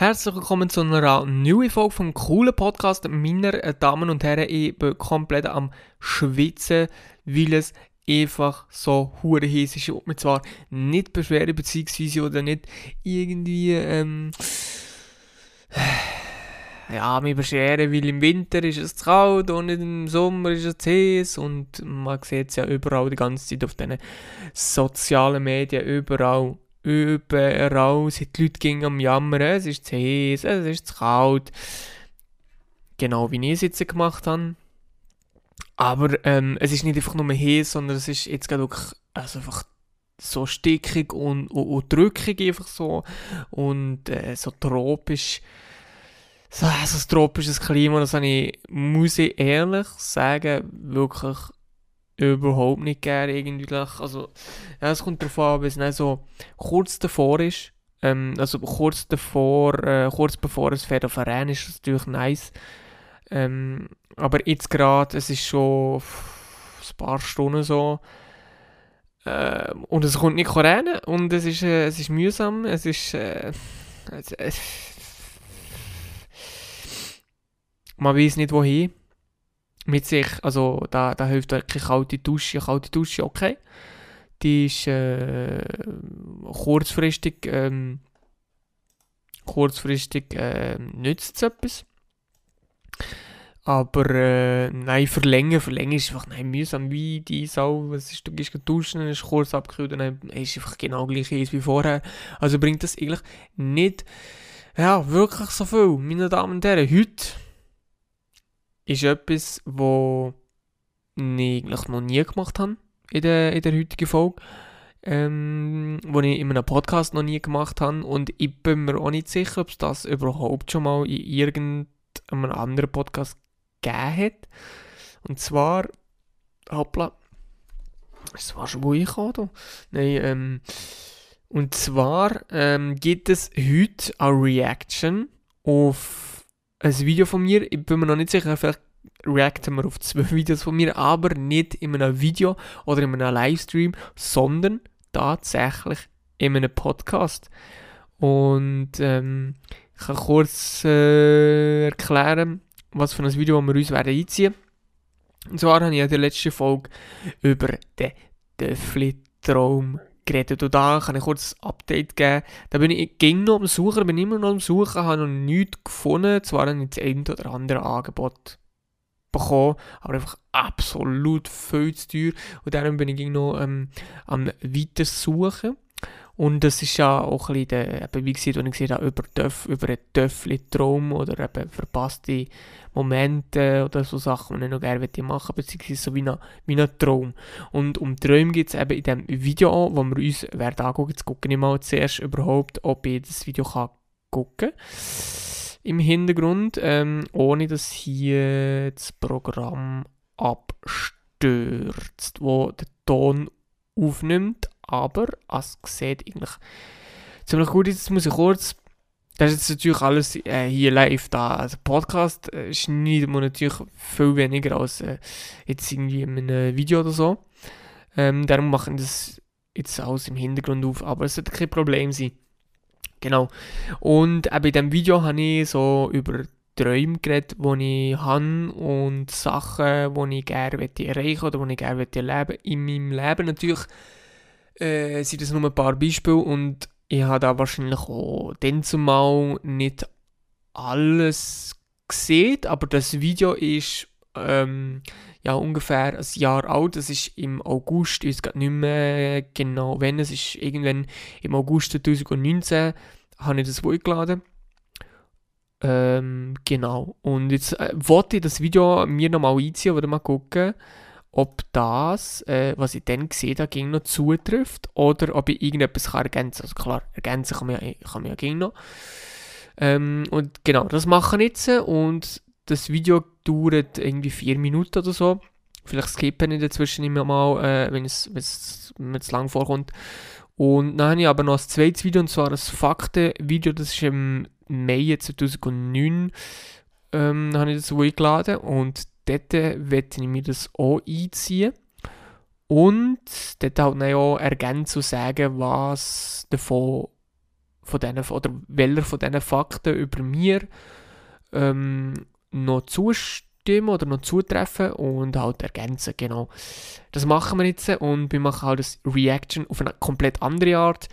Herzlich willkommen zu einer neuen Folge vom coolen Podcast. Meine Damen und Herren, ich bin komplett am Schwitzen, weil es einfach so hure heiß ist. Ich will mich zwar nicht beschweren, beziehungsweise oder nicht irgendwie, ähm, ja, mich beschweren, weil im Winter ist es zu kalt und im Sommer ist es zu heiß und man sieht es ja überall die ganze Zeit auf den sozialen Medien, überall überall sind die Leute gingen am Jammern, es ist zu heiß, es ist zu kalt. Genau wie ich es jetzt gemacht habe. Aber ähm, es ist nicht einfach nur heiß, sondern es ist jetzt gerade wirklich also einfach so stickig und, und, und drückig einfach so und äh, so tropisch. So, so ein tropisches Klima, das habe ich, muss ich ehrlich sagen, wirklich überhaupt nicht gerne irgendwie. Also, ja, es kommt darauf an, wenn es so kurz davor ist. Ähm, also kurz davor, äh, kurz bevor es fährt auf Rennen ist das natürlich nice. Ähm, aber jetzt gerade, es ist schon ein paar Stunden so. Äh, und es kommt nicht rennen und es ist, äh, es ist mühsam, es ist... Äh, es, äh, man weiß nicht wohin mit sich, also da, da hilft wirklich kalte Dusche, kalte Dusche, okay. Die ist äh, kurzfristig, ähm, kurzfristig äh, nützt es etwas. Aber äh, nein, verlängern, verlängern ist einfach nein, mühsam wie die Sau. Was ist, du gehst duschen, ist kurz abgekühlt, dann ist einfach genau gleich wie vorher. Also bringt das eigentlich nicht, ja, wirklich so viel, meine Damen und Herren. Heute ist etwas, was ich eigentlich noch nie gemacht habe in der, in der heutigen Folge. Ähm, was ich in einem Podcast noch nie gemacht habe. Und ich bin mir auch nicht sicher, ob es das überhaupt schon mal in irgendeinem anderen Podcast gegeben hat. Und zwar, hoppla, das war schon wo ich kam, Nein, ähm, und zwar ähm, gibt es heute eine Reaction auf ein Video von mir. Ich bin mir noch nicht sicher, vielleicht reacten wir auf zwei Videos von mir, aber nicht in einem Video oder in einem Livestream, sondern tatsächlich in einem Podcast. Und ähm, ich kann kurz äh, erklären, was für ein Video wir uns werden einziehen Und zwar habe ich in der letzten Folge über den Töffli-Traum geredet. Und da kann ich kurz ein Update geben. Da bin ich ging noch am Suchen, bin immer noch am Suchen, habe noch nichts gefunden. Zwar habe ich das ein oder andere Angebot bekommen, aber einfach absolut viel zu teuer. Und darum bin ich noch ähm, am Weitersuchen. Und das ist ja auch ein bisschen, der, eben, wie gesagt, wenn ich habe, über, Töff, über einen Töffel-Traum oder eben verpasste Momente oder so Sachen, die ich noch gerne machen möchte, beziehungsweise so wie ein, wie ein Traum. Und um Träume geht es eben in diesem Video an, wo wir uns werden angucken. Jetzt gucke ich mal zuerst überhaupt, ob ich das Video kann gucken kann. Im Hintergrund, ähm, ohne dass hier das Programm abstürzt, wo der Ton aufnimmt aber es sieht eigentlich ziemlich gut aus. Jetzt muss ich kurz, das ist jetzt natürlich alles äh, hier live da. Also Podcast äh, schneidet man natürlich viel weniger als äh, jetzt irgendwie in einem Video oder so. Ähm, darum machen das jetzt alles im Hintergrund auf, aber es sollte kein Problem sein. Genau. Und auch bei diesem Video habe ich so über Träume geredet, die ich habe und Sachen, die ich gerne erreichen oder die ich gerne erleben in meinem Leben. Natürlich äh, sind das nur ein paar Beispiele und ich habe da wahrscheinlich auch dann zumal nicht alles gesehen, aber das Video ist ähm, ja ungefähr ein Jahr alt. Es ist im August, ich weiß gar nicht mehr genau wann, es ist irgendwann im August 2019 habe ich das hochgeladen. Ähm, genau. Und jetzt äh, wollte ich das Video mir nochmal einziehen oder mal gucken ob das, äh, was ich dann gesehen habe, ging noch zutrifft oder ob ich irgendetwas kann ergänzen kann. Also klar, ergänzen kann man ja, kann man ja ging noch. Ähm, und genau, das mache ich jetzt und das Video dauert irgendwie vier Minuten oder so. Vielleicht skippen ich dazwischen immer mal, äh, wenn es, mir zu lang vorkommt. Und dann habe ich aber noch ein zweites Video, und zwar das Fakten-Video, das ist im Mai 2009, ähm, habe ich das hochgeladen und dort werde ich mir das auch einziehen. Und dort halt auch ergänzen und sagen, was davon von diesen, oder welcher von diesen Fakten über mir ähm, noch zustimmen oder noch zutreffen und halt ergänzen, genau. Das machen wir jetzt und wir machen halt das Reaction auf eine komplett andere Art.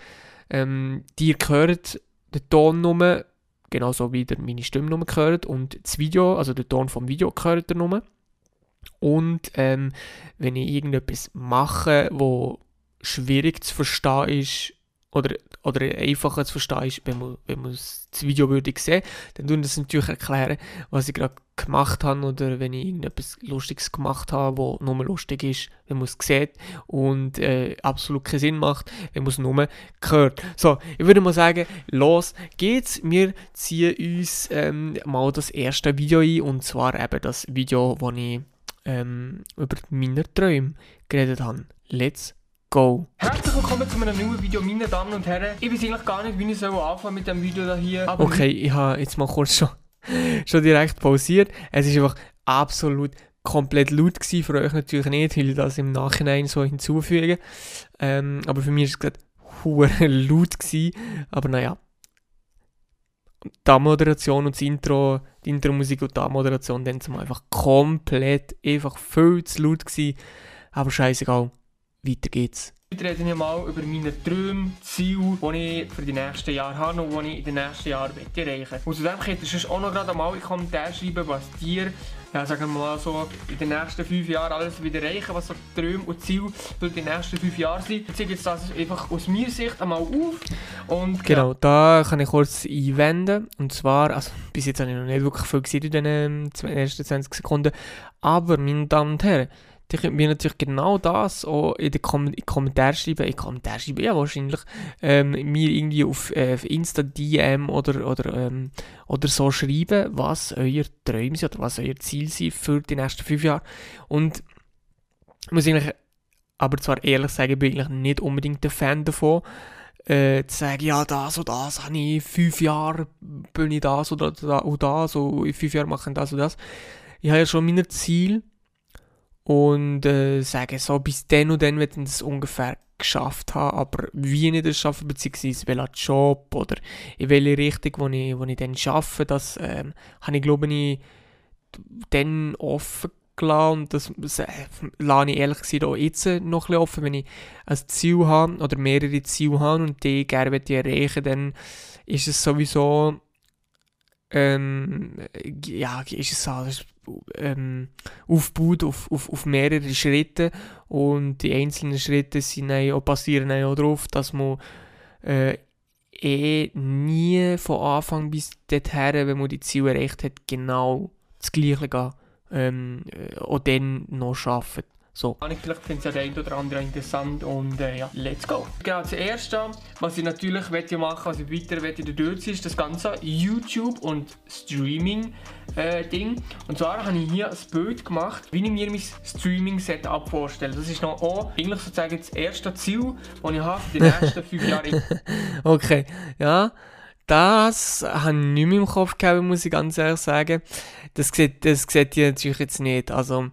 Ähm, die hört den Ton nur, genauso wie meine Stimme gehört und das Video, also der Ton vom Video gehört ihr nur. Und ähm, wenn ich irgendetwas mache, wo schwierig zu verstehen ist, oder, oder einfacher zu verstehen ist, wenn man, wenn man das Video würde sehen dann tun das natürlich erklären, was ich gerade gemacht habe oder wenn ich irgendetwas Lustiges gemacht habe, wo nur lustig ist, wenn man es sieht und äh, absolut keinen Sinn macht, wenn man es nur hört. So, ich würde mal sagen, los geht's. Wir ziehen uns ähm, mal das erste Video ein und zwar eben das Video, wo ich ähm, über meine Träume geredet habe. Let's go! Herzlich willkommen zu einem neuen Video, meine Damen und Herren. Ich weiß eigentlich gar nicht, wie ich anfangen mit dem Video hier. Aber okay, ich habe jetzt mal kurz schon, schon direkt pausiert. Es ist einfach absolut komplett laut gewesen, für euch natürlich nicht, weil ich das im Nachhinein so hinzufüge. Ähm, aber für mich ist es gerade hure laut gewesen. Aber naja. Die Moderation und das Intro, die Intro-Musik und die Moderation, dann sind einfach komplett, einfach viel zu laut gewesen. Aber scheißegal. Weiter geht's. Heute reden wir mal über meine Träume, Ziele, die ich für die nächsten Jahre habe und die ich in den nächsten Jahren erreichen möchte. Und zudem könnt ihr auch noch gerade mal in die Kommentare schreiben, was dir, ja, sagen wir mal so, in den nächsten fünf Jahren alles wieder erreichen, was so Träume und Ziele für die nächsten fünf Jahre sind. Ich ziehe jetzt das einfach aus meiner Sicht einmal auf. Und, genau, ja. da kann ich kurz einwenden. Und zwar, also bis jetzt habe ich noch nicht wirklich viel gesehen in den ähm, ersten 20 Sekunden, aber meine Damen und Herren, dann könnt mir natürlich genau das auch in den Kom Kommentaren schreiben. In den Kommentaren schreiben, ja wahrscheinlich. Ähm, mir irgendwie auf, äh, Insta DM oder, oder, ähm, oder so schreiben, was euer Träume sind oder was euer Ziel sind für die nächsten fünf Jahre. Und ich muss eigentlich aber zwar ehrlich sagen, bin ich eigentlich nicht unbedingt ein Fan davon, äh, zu sagen, ja, das und das habe ich, in fünf Jahre bin ich das oder das und das, und in fünf Jahren mache ich das und das. Ich habe ja schon meine Ziele und äh, sagen, so bis dann und dann wird das ungefähr geschafft haben, aber wie ich das schaffe, beziehungsweise welcher Job oder in welche Richtung, wo ich, wo ich dann schaffe, das ähm, habe ich glaube ich dann offen gelassen. Und das, äh, lasse ich ehrlich gesagt auch jetzt noch ein offen, wenn ich ein Ziel habe oder mehrere Ziele habe und die gerne erreichen dann ist es sowieso ähm, ja, ist es so, ähm, aufgebaut auf, auf, auf mehrere Schritte und die einzelnen Schritte sind auch, basieren auch darauf, dass man äh, eh nie von Anfang bis dorthin, wenn man die Ziele erreicht hat, genau das Gleiche gehen, ähm, äh, auch dann noch arbeiten. So. Vielleicht findet ja der eine oder andere interessant und äh, ja, let's go. Genau, das erste, was ich natürlich möchte machen, was ich weiter möchte durchziehen, ist das ganze YouTube und Streaming äh, Ding. Und zwar habe ich hier ein Bild gemacht, wie ich mir mein Streaming-Setup vorstelle. Das ist noch auch eigentlich sozusagen das erste Ziel, das ich habe für die nächsten fünf Jahre. okay, ja. Das habe ich nicht mehr im Kopf gehabt, muss ich ganz ehrlich sagen. Das sieht, das sieht ihr natürlich jetzt nicht. Also,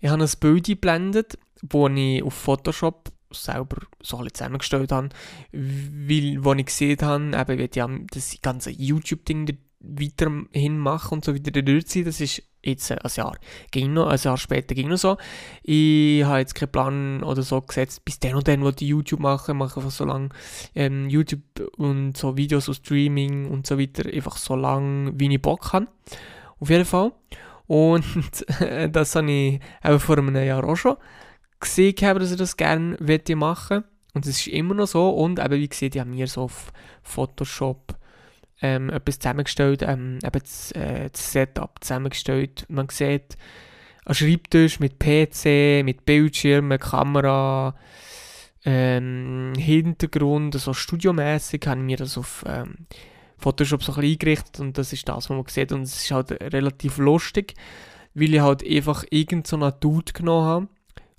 ich habe ein Bild eingeblendet, das ich auf Photoshop selber so alle zusammengestellt habe, weil, wo ich gesehen habe, eben, wie die das ganze YouTube-Ding weiterhin machen und so wieder durchziehen, das ist jetzt ein Jahr. Ging noch, ein Jahr später ging noch so. Ich habe jetzt keinen Plan oder so gesetzt, bis dann und dann, wo die YouTube machen, mache einfach so lange ähm, YouTube und so Videos und Streaming und so weiter, einfach so lange, wie ich Bock habe. Auf jeden Fall. Und das habe ich eben vor einem Jahr auch schon gesehen, dass ich das gerne machen Und es ist immer noch so. Und eben, wie gesagt, ich habe mir so auf Photoshop ähm, etwas zusammengestellt, ähm, eben das, äh, das, Setup zusammengestellt. Man sieht einen Schreibtisch mit PC, mit Bildschirmen, Kamera, ähm, Hintergrund, so studiomäßig, habe ich mir das auf ähm, Photoshop so ein bisschen eingerichtet und das ist das, was man sieht. Und es ist halt relativ lustig, weil ich halt einfach irgendeinen so Dude genommen habe,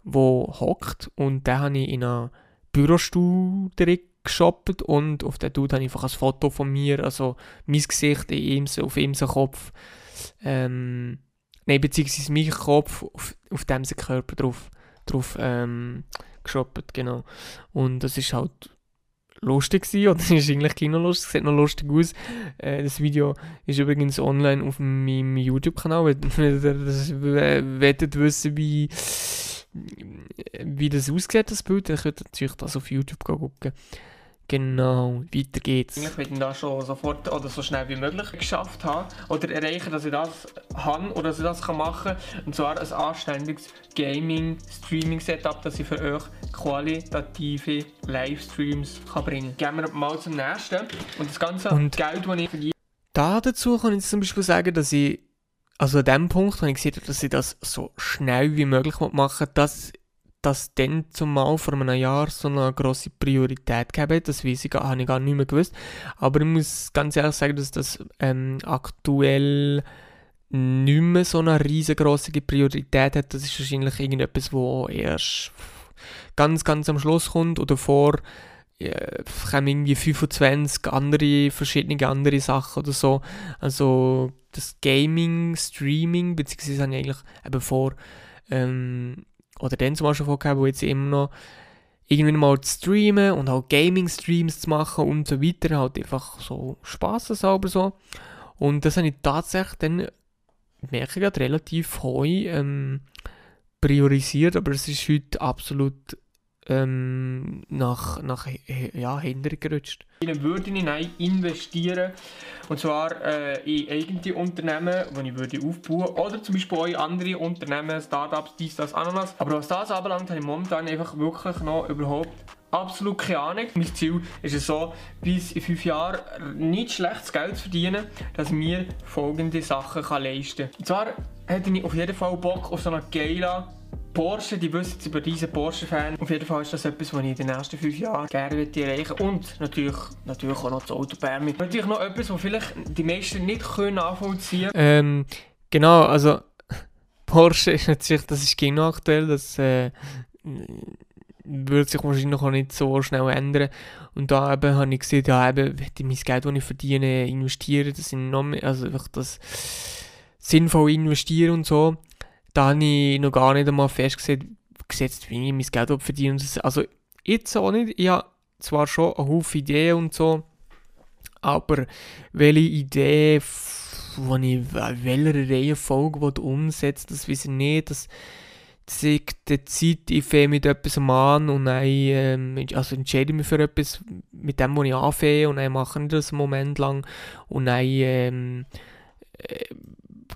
der hockt. Und den habe ich in einer Bürostuhl direkt geshoppt. Und auf den Dude habe ich einfach ein Foto von mir, also mein Gesicht in ihm, auf ihm Kopf, ähm, nein, beziehungsweise mein Kopf, auf, auf dem sein Körper drauf, drauf ähm, geshoppt, genau. Und das ist halt lustig gewesen, oder ist eigentlich kinolustig, sieht noch lustig aus. Äh, das Video ist übrigens online auf meinem YouTube-Kanal, wenn ihr das wissen, wie, wie das aussieht, das Bild, dann könnt ihr natürlich das auf YouTube gucken. Genau, weiter geht's. Ich will das schon sofort oder so schnell wie möglich geschafft haben oder erreichen, dass ich das habe oder dass ich das machen kann. Und zwar ein anständiges Gaming-Streaming-Setup, das ich für euch qualitative Livestreams kann bringen kann. Gehen wir mal zum nächsten. Und das ganze Und Geld, das ich verdiene. Da dazu kann ich zum Beispiel sagen, dass ich, also an dem Punkt, wenn ich gesehen dass ich das so schnell wie möglich machen will, dass das dann zumal vor einem Jahr so eine grosse Priorität gegeben Das weiß ich, habe ich gar nicht mehr gewusst. Aber ich muss ganz ehrlich sagen, dass das ähm, aktuell nicht mehr so eine riesengroße Priorität hat. Das ist wahrscheinlich irgendetwas, wo erst ganz, ganz am Schluss kommt oder vor äh, kommen irgendwie 25 andere, verschiedene andere Sachen oder so. Also das Gaming, Streaming, beziehungsweise habe ich eigentlich eben vor, ähm, oder dann zum Beispiel vorgehabt, wo jetzt immer noch irgendwie mal zu streamen und auch Gaming-Streams zu machen und so weiter, halt einfach so Spaß sauber so. Und das habe ich tatsächlich dann, merke ich relativ heu ähm, priorisiert, aber es ist heute absolut ähm, nach, nach ja, hinten gerutscht. In würde ich investieren und zwar äh, in eigene Unternehmen, die ich würde aufbauen oder zum Beispiel auch in andere Unternehmen, Startups, dies, das, Ananas. Aber was das anbelangt, habe ich momentan einfach wirklich noch überhaupt absolut keine Ahnung. Mein Ziel ist es so, bis in fünf Jahren nicht schlechtes Geld zu verdienen, dass ich mir folgende Sachen kann leisten kann. Und zwar hätte ich auf jeden Fall Bock auf so eine geile Porsche, die wissen über diesen Porsche-Fan. Auf jeden Fall ist das etwas, was ich in den nächsten fünf Jahren gerne erreichen Und natürlich, natürlich auch noch das Autopermit. Natürlich noch etwas, was vielleicht die meisten nicht können nachvollziehen können. Ähm, genau, also Porsche ist natürlich, das ist genau aktuell, das äh, wird sich wahrscheinlich auch nicht so schnell ändern. Und da eben habe ich gesehen, ja eben, ich mein Geld, das ich verdiene, investieren, das sind noch mehr, also einfach das sinnvoll investieren und so da habe ich noch gar nicht einmal festgesetzt, wie ich mein Geld verdiene. Also jetzt auch nicht. Ich habe zwar schon eine Haufen Ideen und so, aber welche Idee, ich in welcher Reihenfolge umsetzen das weiß ich nicht. Das, ist die Zeit, ich fange mit etwas an und dann ähm, also entscheide mich für etwas mit dem, was ich anfange und dann mache ich das einen Moment lang und dann ähm, äh,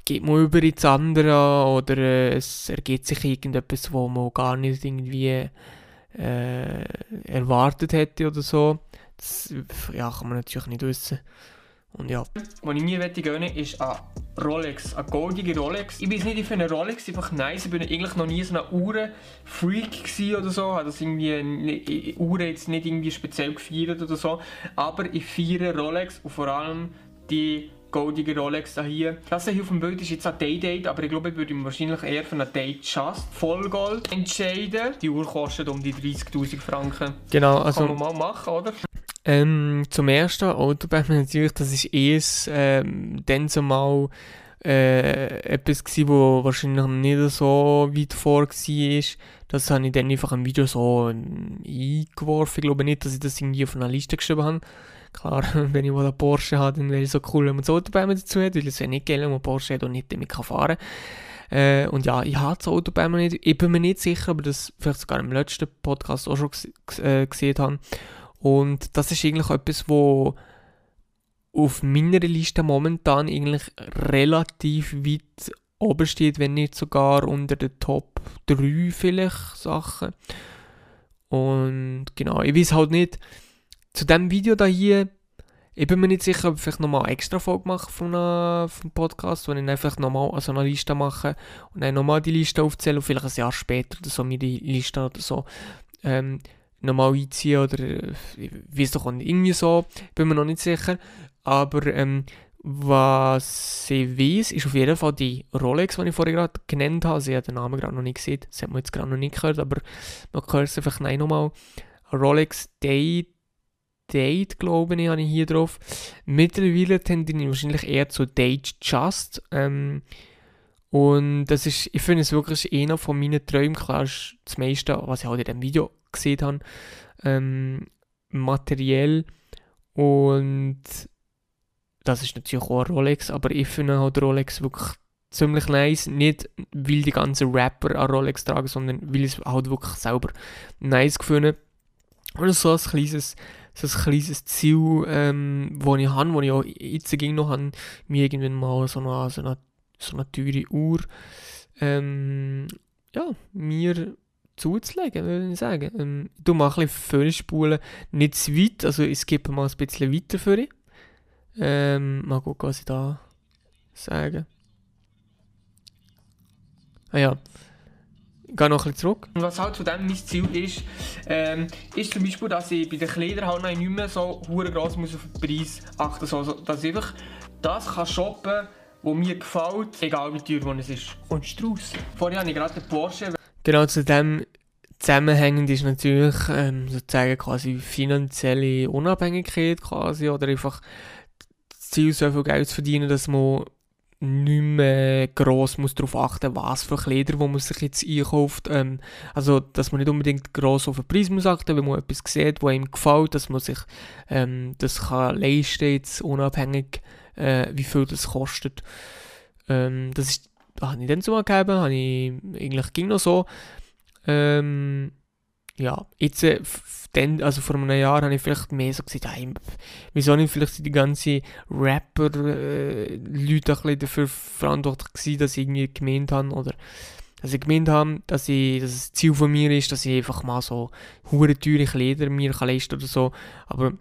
geht man über ins andere oder äh, es ergibt sich irgendetwas, wo man gar nicht irgendwie äh, erwartet hätte oder so. Das ja, kann man natürlich nicht wissen. Und ja. Was ich mir gönnen ist ein Rolex, eine goldige Rolex. Ich weiß nicht, ich finde Rolex einfach nice. Ich bin eigentlich noch nie so ein Uhrenfreak oder so. Habe das irgendwie Uhren jetzt nicht irgendwie speziell gefeiert oder so. Aber ich feiere Rolex und vor allem die goldige Rolex da hier. Das hier auf dem Bild ist jetzt ein Day-Date, aber ich glaube, ich würde mich wahrscheinlich eher für einen Date Just Vollgold entscheiden. Die Uhr kostet um die 30'000 Franken. Genau, also... Kann man mal machen, oder? Ähm, zum ersten Autobahn natürlich, das ist erst ähm, dann zumal äh, etwas gewesen, wo wahrscheinlich nicht so weit vor war. Das habe ich dann einfach im Video so ähm, eingeworfen. Ich glaube nicht, dass ich das irgendwie auf einer Liste geschrieben habe. Klar, wenn ich mal einen Porsche habe, dann wäre es so cool, wenn man das Autobahn dazu hat, weil es wäre nicht geil, wenn man Porsche hat und nicht damit fahren kann. Äh, und ja, ich habe das Autobahn nicht, ich bin mir nicht sicher, aber das vielleicht sogar im letzten Podcast auch schon äh, gesehen habe. Und das ist eigentlich etwas, wo auf meiner Liste momentan eigentlich relativ weit oben steht, wenn nicht sogar unter den Top 3 vielleicht Sachen. Und genau, ich weiß halt nicht, zu diesem Video da hier, ich bin mir nicht sicher, ob ich vielleicht nochmal eine extra Folge mache von einem, vom Podcast, wo ich einfach nochmal so eine Liste mache und dann nochmal die Liste aufzähle und vielleicht ein Jahr später oder so mir die Liste oder so ähm, nochmal einziehen oder ich weiß doch nicht, irgendwie so, bin mir noch nicht sicher, aber ähm, was ich weiß, ist auf jeden Fall die Rolex, die ich vorher gerade genannt habe. Sie hat den Namen gerade noch nicht gesehen, das hat man jetzt gerade noch nicht gehört, aber man hört es einfach nochmal. Rolex Day Date, glaube ich, habe ich hier drauf. Mittlerweile tendiere ich wahrscheinlich eher zu Date Just. Ähm, und das ist, ich finde es wirklich einer von meinen Träumen. Klar ist das meiste, was ich halt in diesem Video gesehen habe. Ähm, materiell und das ist natürlich auch ein Rolex, aber ich finde halt Rolex wirklich ziemlich nice. Nicht, weil die ganzen Rapper an Rolex tragen, sondern weil ich es halt wirklich selber nice gefunden Und so ein kleines, so ein kleines Ziel, ähm, das ich habe, das ich auch jetzt ging noch habe, mir irgendwann mal so eine, so eine, so eine teure Uhr ähm, ja, mir zuzulegen, würde ich sagen. Ähm, ich mal ein bisschen vorspulen, nicht zu weit, also ich skippe mal ein bisschen weiter für dich. Ähm, mal gucken, was ich da sage. Ah ja. Ich gehe noch ein bisschen zurück. Und was halt zu dem mein Ziel ist, ähm, ist zum Beispiel, dass ich bei den Kleidern halt nicht mehr so groß muss auf den Preis achten muss. Also, dass ich einfach das kann shoppen kann, was mir gefällt, egal wie teuer es ist. Und Strauss. Vorher habe ich gerade den Porsche. Genau zu dem zusammenhängend ist natürlich ähm, sozusagen quasi finanzielle Unabhängigkeit quasi oder einfach Ziel, so viel Geld zu verdienen, dass man nicht mehr gross muss darauf achten was für Kleider wo man sich jetzt einkauft. Ähm, also, dass man nicht unbedingt gross auf den Preis muss achten wenn man etwas sieht, was einem gefällt, dass man sich ähm, das kann leisten jetzt unabhängig, äh, wie viel das kostet. Ähm, das ist, habe ich dann so gegeben, habe ich eigentlich ging noch so. Ähm, ja, jetzt, äh, dann, also vor einem Jahr habe ich vielleicht mehr so gesagt, hey, wieso nicht vielleicht die ganzen Rapper-Leute äh, dafür verantwortlich gewesen, dass ich irgendwie gemeint habe, oder dass ich gemeint habe, dass, ich, dass das Ziel von mir ist, dass ich einfach mal so hure teure Kleider mir kann leisten oder so, aber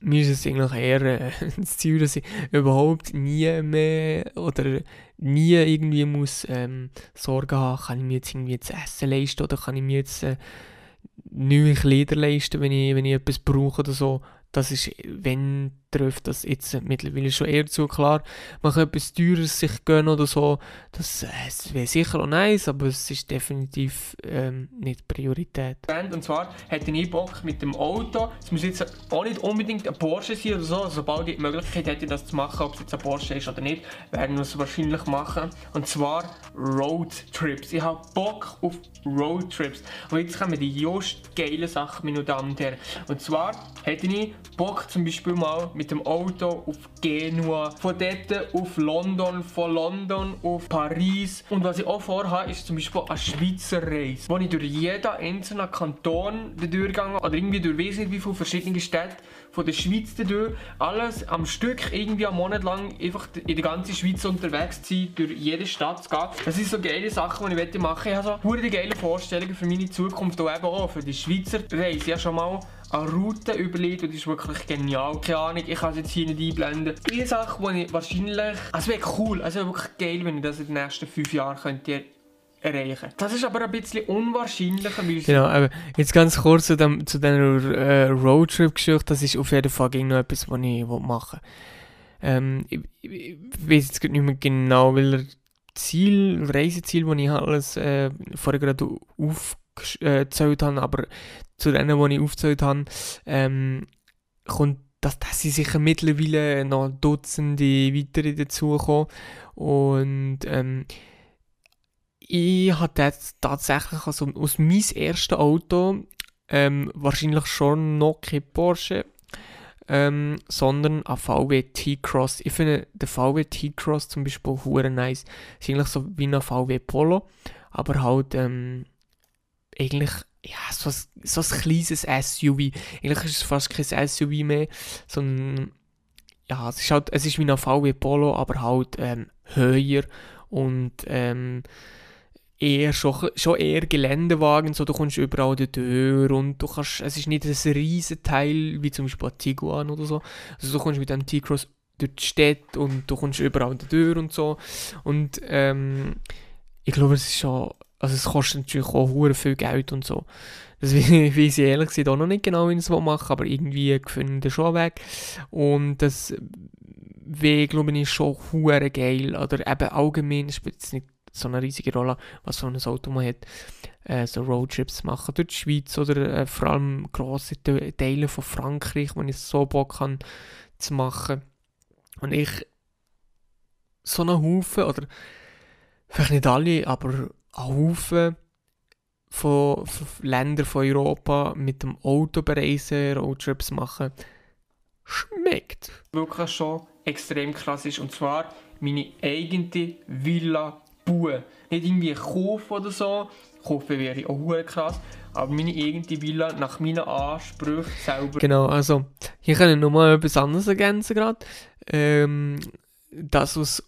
mir ist es eigentlich eher äh, das Ziel, dass ich überhaupt nie mehr oder nie irgendwie muss ähm, Sorgen haben, kann ich mir jetzt irgendwie zu essen leisten oder kann ich mir jetzt äh, neue Kleider leisten, wenn ich, wenn ich etwas brauche oder so. Das ist, wenn trifft das jetzt mittlerweile schon eher zu. Klar, man kann etwas Teures sich gönnen oder so, das, das wäre sicher auch nice, aber es ist definitiv ähm, nicht Priorität. Und zwar hätte ich Bock mit dem Auto, es muss jetzt auch nicht unbedingt ein Porsche sein oder so, also sobald ich die Möglichkeit hätte, das zu machen, ob es jetzt ein Porsche ist oder nicht, werden wir es wahrscheinlich machen. Und zwar Roadtrips. Ich habe Bock auf Roadtrips. Und jetzt kommen die just geile Sachen, meine Damen und Herren. Und zwar hätte ich Bock zum Beispiel mal mit dem Auto auf Genua, von dort auf London, von London auf Paris. Und was ich auch vorhabe, ist zum Beispiel eine Schweizer Reise, wo ich durch jeden einzelnen Kanton durchgegangen oder irgendwie durch weiß nicht wie viele verschiedene Städte von der Schweiz durch, alles am Stück irgendwie einen Monat lang einfach in der ganzen Schweiz unterwegs zu sein, durch jede Stadt zu gehen. Das sind so geile Sachen, die ich machen möchte. Ich habe so geile Vorstellungen für meine Zukunft und eben auch für die Schweizer Reise. Ich habe schon mal eine Route überlegt und ist wirklich genial. Keine Ahnung, ich kann es jetzt hier nicht einblenden. Eine Sache, die ich wahrscheinlich... Also wäre cool, also wirklich geil, wenn ich das in den nächsten fünf Jahren könnte erreichen. Das ist aber ein bisschen unwahrscheinlicher. Genau, aber jetzt ganz kurz zu, dem, zu dieser äh, Roadtrip-Geschichte, das ist auf jeden Fall noch etwas, was ich machen will. Ähm, ich, ich, weiß jetzt nicht mehr genau, welcher Ziel, Reiseziel, das ich alles äh, vorher gerade aufgezählt habe, aber zu denen, die ich aufgezählt habe, ähm, kommt dass, dass sie sicher mittlerweile noch Dutzende weitere dazukommen. Und ähm, ich hatte jetzt tatsächlich also aus meinem ersten Auto ähm, wahrscheinlich schon noch kein Porsche, ähm, sondern ein VW T-Cross. Ich finde den VW T-Cross zum Beispiel hure nice. Ist eigentlich so wie ein VW Polo, aber halt ähm, eigentlich ja, so, ein, so ein kleines SUV. Eigentlich ist es fast kein SUV mehr, sondern ja, es ist halt, es ist wie ein VW Polo, aber halt ähm, höher und ähm, eher schon, schon eher Geländewagen, so du kommst überall die Tür und du kannst, es ist nicht ein riesen Teil wie zum Beispiel Tiguan oder so, also du kommst mit dem T-Cross durch die Stadt und du kommst überall die Tür und so. Und ähm, ich glaube es ist schon, also es kostet natürlich auch hure viel Geld und so. Das weiß ich ehrlich gesagt auch noch nicht genau, wie ich es mache, aber irgendwie finde ich schon weg und das wäre, glaube ich, schon hure geil oder eben allgemein, es spielt jetzt nicht so eine riesige Rolle, was so ein Auto man hat, äh, so Roadtrips machen durch die Schweiz oder äh, vor allem grosse Teile von Frankreich, wenn ich so Bock habe zu machen. Und ich so einen Haufen, oder vielleicht nicht alle, aber Haufen von, von Ländern von Europa mit dem Auto bereisen, Roadtrips machen, schmeckt. Wirklich schon extrem krass ist. Und zwar meine eigene Villa bauen. Nicht irgendwie kaufen oder so. Kaufen wäre auch krass. Aber meine eigene Villa nach meinen Ansprüchen selber. Genau, also hier kann ich nochmal etwas anderes ergänzen gerade. Ähm, das, was,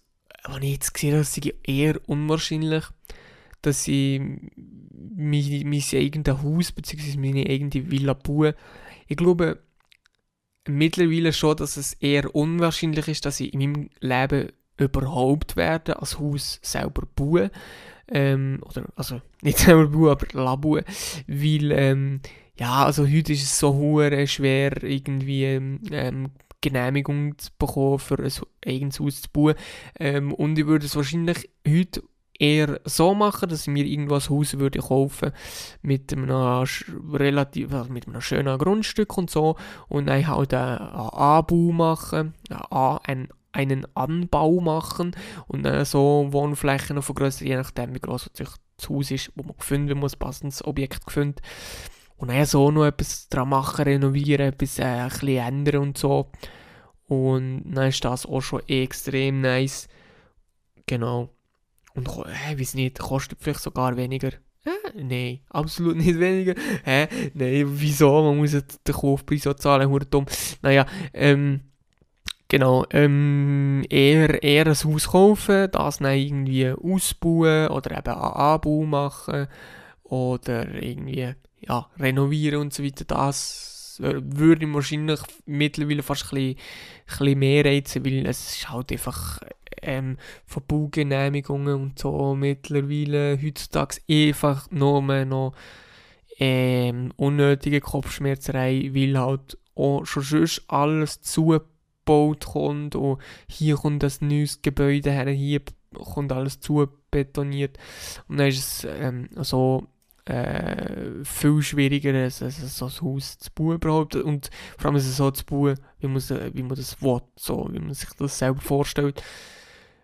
was ich jetzt gesehen habe, ist eher unwahrscheinlich, dass ich mein, mein eigenes Haus bzw. meine eigene Villa baue. Ich glaube mittlerweile schon, dass es eher unwahrscheinlich ist, dass ich in meinem Leben überhaupt werde als Haus selber bauen. Ähm, oder, also nicht selber bauen, aber labauen. Weil, ähm, ja, also heute ist es so hure schwer, irgendwie ähm, Genehmigung zu bekommen, für ein eigenes Haus zu bauen. Ähm, und ich würde es wahrscheinlich heute eher so machen, dass ich mir irgendwas Haus würde kaufen mit einem relativ also mit einem schönen Grundstück und so und dann halt einen Anbau machen, einen, einen Anbau machen und dann so Wohnflächen noch vergrößern, je nachdem wie groß das Haus ist, wo man man ein passendes Objekt findet. Und dann so noch etwas dran machen, renovieren, etwas äh, ein bisschen ändern und so. Und dann ist das auch schon extrem nice. Genau. Und äh, weiß nicht, kostet vielleicht sogar weniger. Äh, nein, absolut nicht weniger. Hä? Nein, wieso? Man muss den Kaufpreis so zahlen, dumm. Naja, ähm, genau, ähm, eher, eher ein Haus kaufen, das dann irgendwie ausbauen oder eben einen Anbau machen oder irgendwie, ja, renovieren und so weiter. Das würde ich wahrscheinlich mittlerweile fast ein bisschen, ein bisschen mehr reizen, weil es ist halt einfach ähm, von Baugenehmigungen und so mittlerweile heutzutage einfach nur noch ähm, unnötige Kopfschmerzerei, weil halt auch schon sonst alles zugebaut kommt und hier kommt das neues Gebäude her, hier kommt alles zubetoniert. Und dann ist es ähm, so äh, viel schwieriger, so ein Haus zu bauen überhaupt und vor allem ist es so zu bauen, wie man, wie man das will, so, wie man sich das selber vorstellt.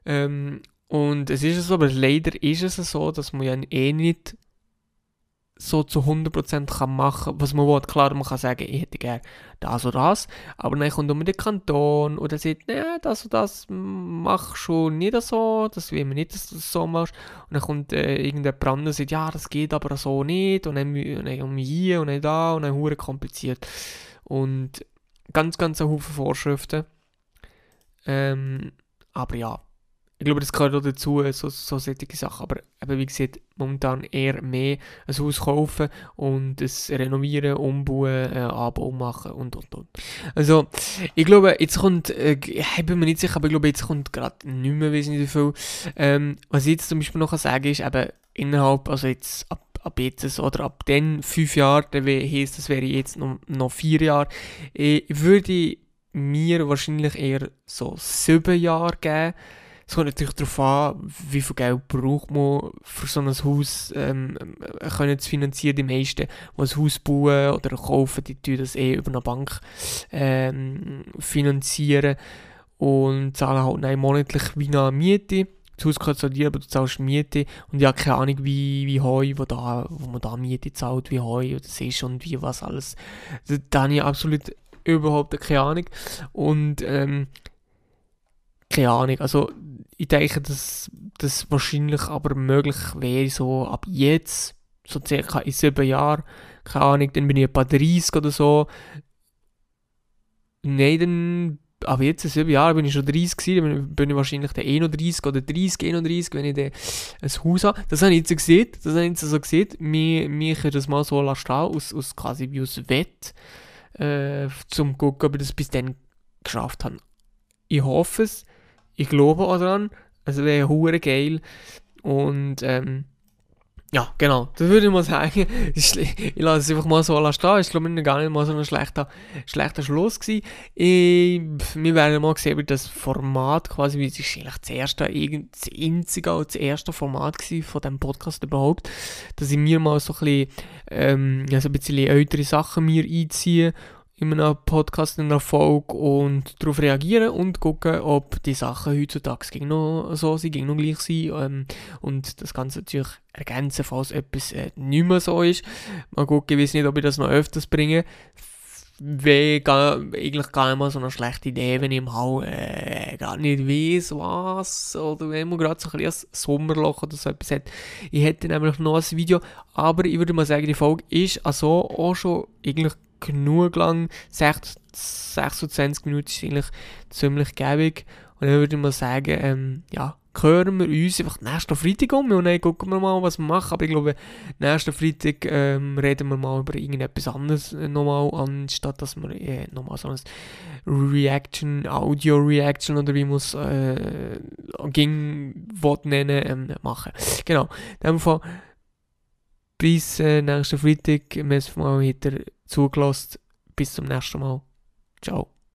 Ähm, und es ist so, aber leider ist es so, dass man ja eh nicht so zu 100% kann machen was man will. Klar, man kann sagen, ich hätte gerne das oder das, aber dann kommt immer der Kanton und er sagt, nee, das und das mach schon nicht so, das will man nicht, dass du das so machst. Und dann kommt äh, irgendein Brand und sagt, ja, das geht aber so nicht und dann, und dann hier und dann da und dann hure kompliziert. Und ganz, ganz ein Haufen Vorschriften. Ähm, aber ja, ich glaube, das gehört auch dazu, so, so solche Sachen. Aber eben, wie gesagt, momentan eher mehr ein Haus kaufen und es renovieren, umbauen, äh, Anbau machen und und und. Also, ich glaube, jetzt kommt, äh, ich bin mir nicht sicher, aber ich glaube, jetzt kommt gerade nicht mehr wesentlich viel. Ähm, was ich jetzt zum Beispiel noch sagen ist, eben innerhalb, also jetzt ab ab jetzt oder ab den fünf Jahren, dann heisst das wäre jetzt noch, noch vier Jahre, ich würde mir wahrscheinlich eher so sieben Jahre geben es kommt natürlich darauf an, wie viel Geld braucht man für so ein Haus ähm, können zu finanzieren. Die meisten, die ein Haus bauen oder kaufen, die tun das eh über eine Bank ähm, finanzieren und zahlen halt nein, monatlich wie eine Miete. Das Haus kann dir, aber du zahlst Miete und ich habe keine Ahnung, wie, wie heu, wo, da, wo man da Miete zahlt, wie heu oder ist und wie was alles. Da habe ich absolut überhaupt keine Ahnung. Und ähm, keine Ahnung, also ich denke, dass das wahrscheinlich aber möglich wäre, so ab jetzt, so circa in sieben Jahren, keine Ahnung, dann bin ich etwa 30 oder so. Nein, dann, aber jetzt in sieben Jahren bin ich schon 30 gewesen, dann bin ich wahrscheinlich der 31 oder 30, 31, wenn ich dann ein Haus habe. Das habe ich jetzt gesehen, das habe ich jetzt so gesehen. Mir, mir kann das mal so lassen, aus, aus quasi wie aus Wett, äh, zum gucken, ob ich das bis dann geschafft habe. Ich hoffe es, ich glaube auch daran. Also wäre hure geil. Und ähm, ja, genau. Das würde ich mal sagen. Ich lasse es einfach mal so stehen. Ich glaube, gar nicht mal so ein schlechter, schlechter Schluss gewesen. Ich, wir werden mal sehen, wie das Format quasi, wie es ist eigentlich das erste, das einzige und das erste Format von diesem Podcast überhaupt, dass ich mir mal so ein bisschen, ähm, also ein bisschen ältere Sachen mir einziehe in einem Podcast, in einer Folge und darauf reagieren und gucken, ob die Sachen heutzutage noch so sind, noch gleich sind ähm, und das Ganze natürlich ergänzen, falls etwas äh, nicht mehr so ist. Mal gucken, ich weiß nicht, ob ich das noch öfters bringe wäre eigentlich gar nicht mal so eine schlechte Idee, wenn ich im Hall äh, gar nicht weiß, was, oder wenn man gerade so ein, ein Sommerloch oder so etwas hat. Ich hätte nämlich noch ein Video, aber ich würde mal sagen, die Folge ist also auch schon eigentlich genug lang, 26 Minuten ist eigentlich ziemlich gäbig und dann würde ich mal sagen, ähm, ja, hören wir uns einfach nächsten Freitag um und dann gucken wir mal, was wir machen. Aber ich glaube, nächsten Freitag ähm, reden wir mal über irgendetwas anderes äh, nochmal, anstatt dass wir äh, nochmal so ein Reaction, Audio-Reaction oder wie man es äh, ging, nennen, ähm, machen. Genau, in dem Fall bis äh, nächsten Freitag. Wir mal wieder zugelassen. Bis zum nächsten Mal. Ciao.